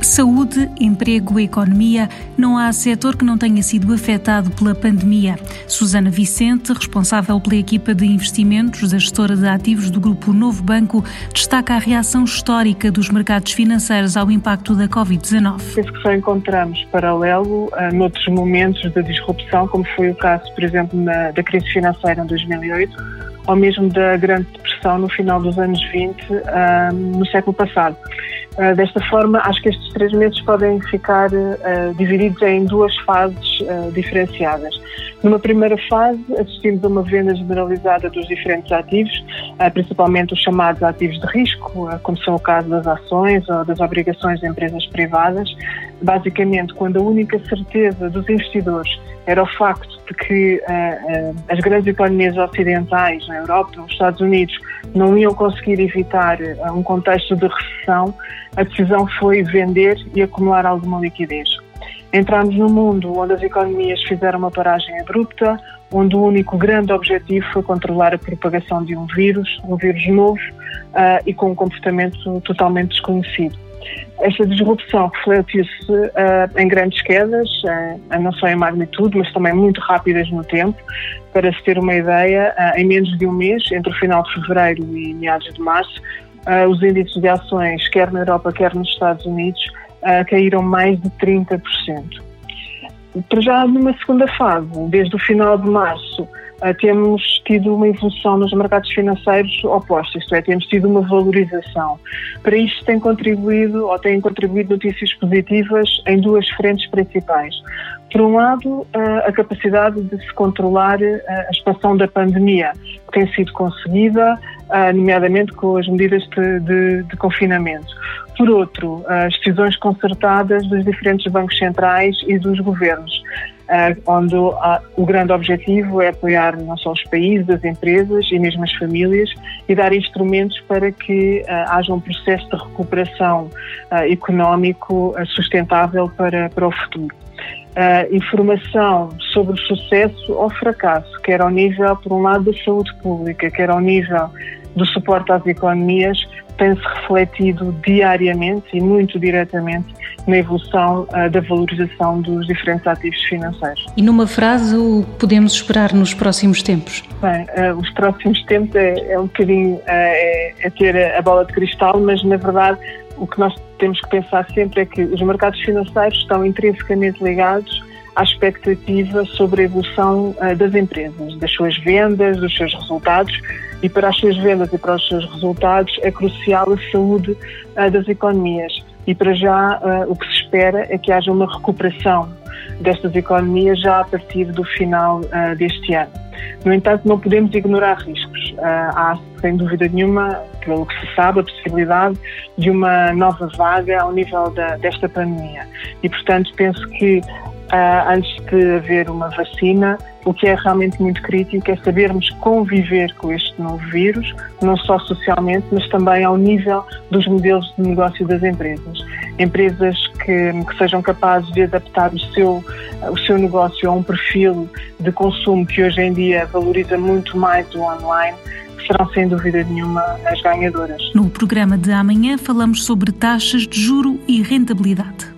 Saúde, emprego, economia, não há setor que não tenha sido afetado pela pandemia. Susana Vicente, responsável pela equipa de investimentos da gestora de ativos do Grupo Novo Banco, destaca a reação histórica dos mercados financeiros ao impacto da Covid-19. Penso que só encontramos paralelo uh, noutros momentos de disrupção, como foi o caso, por exemplo, na, da crise financeira em 2008 ou mesmo da Grande Depressão no final dos anos 20, uh, ah, no século passado. Uh, desta forma, acho que estes três meses podem ficar uh, divididos em duas fases diferenciadas. Numa primeira fase, assistimos a uma venda generalizada dos diferentes ativos, principalmente os chamados ativos de risco, como são o caso das ações ou das obrigações de empresas privadas. Basicamente, quando a única certeza dos investidores era o facto de que as grandes economias ocidentais, na Europa, nos Estados Unidos, não iam conseguir evitar um contexto de recessão, a decisão foi vender e acumular alguma liquidez. Entramos num mundo onde as economias fizeram uma paragem abrupta, onde o único grande objetivo foi controlar a propagação de um vírus, um vírus novo e com um comportamento totalmente desconhecido. Esta disrupção refletiu-se uh, em grandes quedas, uh, não só em magnitude, mas também muito rápidas no tempo. Para se ter uma ideia, uh, em menos de um mês, entre o final de fevereiro e meados de março, os índices de ações, quer na Europa, quer nos Estados Unidos, caíram mais de 30%. Para já numa segunda fase, desde o final de março, uh, temos tido uma evolução nos mercados financeiros oposta, isto é, temos tido uma valorização. Para isto tem contribuído, ou têm contribuído notícias positivas em duas frentes principais. Por um lado, a capacidade de se controlar a expansão da pandemia, que tem sido conseguida, nomeadamente com as medidas de, de, de confinamento. Por outro, as decisões concertadas dos diferentes bancos centrais e dos governos, onde o grande objetivo é apoiar não só os países, as empresas e mesmo as famílias e dar instrumentos para que haja um processo de recuperação económico sustentável para, para o futuro uh, informação sobre o sucesso ou fracasso, quer ao nível, por um lado, da saúde pública, quer ao nível do suporte às economias, tem-se refletido diariamente e muito diretamente na evolução uh, da valorização dos diferentes ativos financeiros. E numa frase, o que podemos esperar nos próximos tempos? Bem, uh, os próximos tempos é, é um bocadinho uh, é, é, ter a bola de cristal, mas na verdade o que nós temos que pensar sempre é que os mercados financeiros estão intrinsecamente ligados à expectativa sobre a evolução uh, das empresas, das suas vendas, dos seus resultados e para as suas vendas e para os seus resultados é crucial a saúde uh, das economias e para já uh, o que se espera é que haja uma recuperação destas economias já a partir do final deste ano. No entanto, não podemos ignorar riscos. há, sem dúvida nenhuma, pelo que se sabe, a possibilidade de uma nova vaga ao nível da, desta pandemia. E, portanto, penso que antes de haver uma vacina, o que é realmente muito crítico é sabermos conviver com este novo vírus, não só socialmente, mas também ao nível dos modelos de negócio das empresas. Empresas que, que sejam capazes de adaptar o seu, o seu negócio a um perfil de consumo que hoje em dia valoriza muito mais o online, serão sem dúvida nenhuma as ganhadoras. No programa de amanhã falamos sobre taxas de juro e rentabilidade.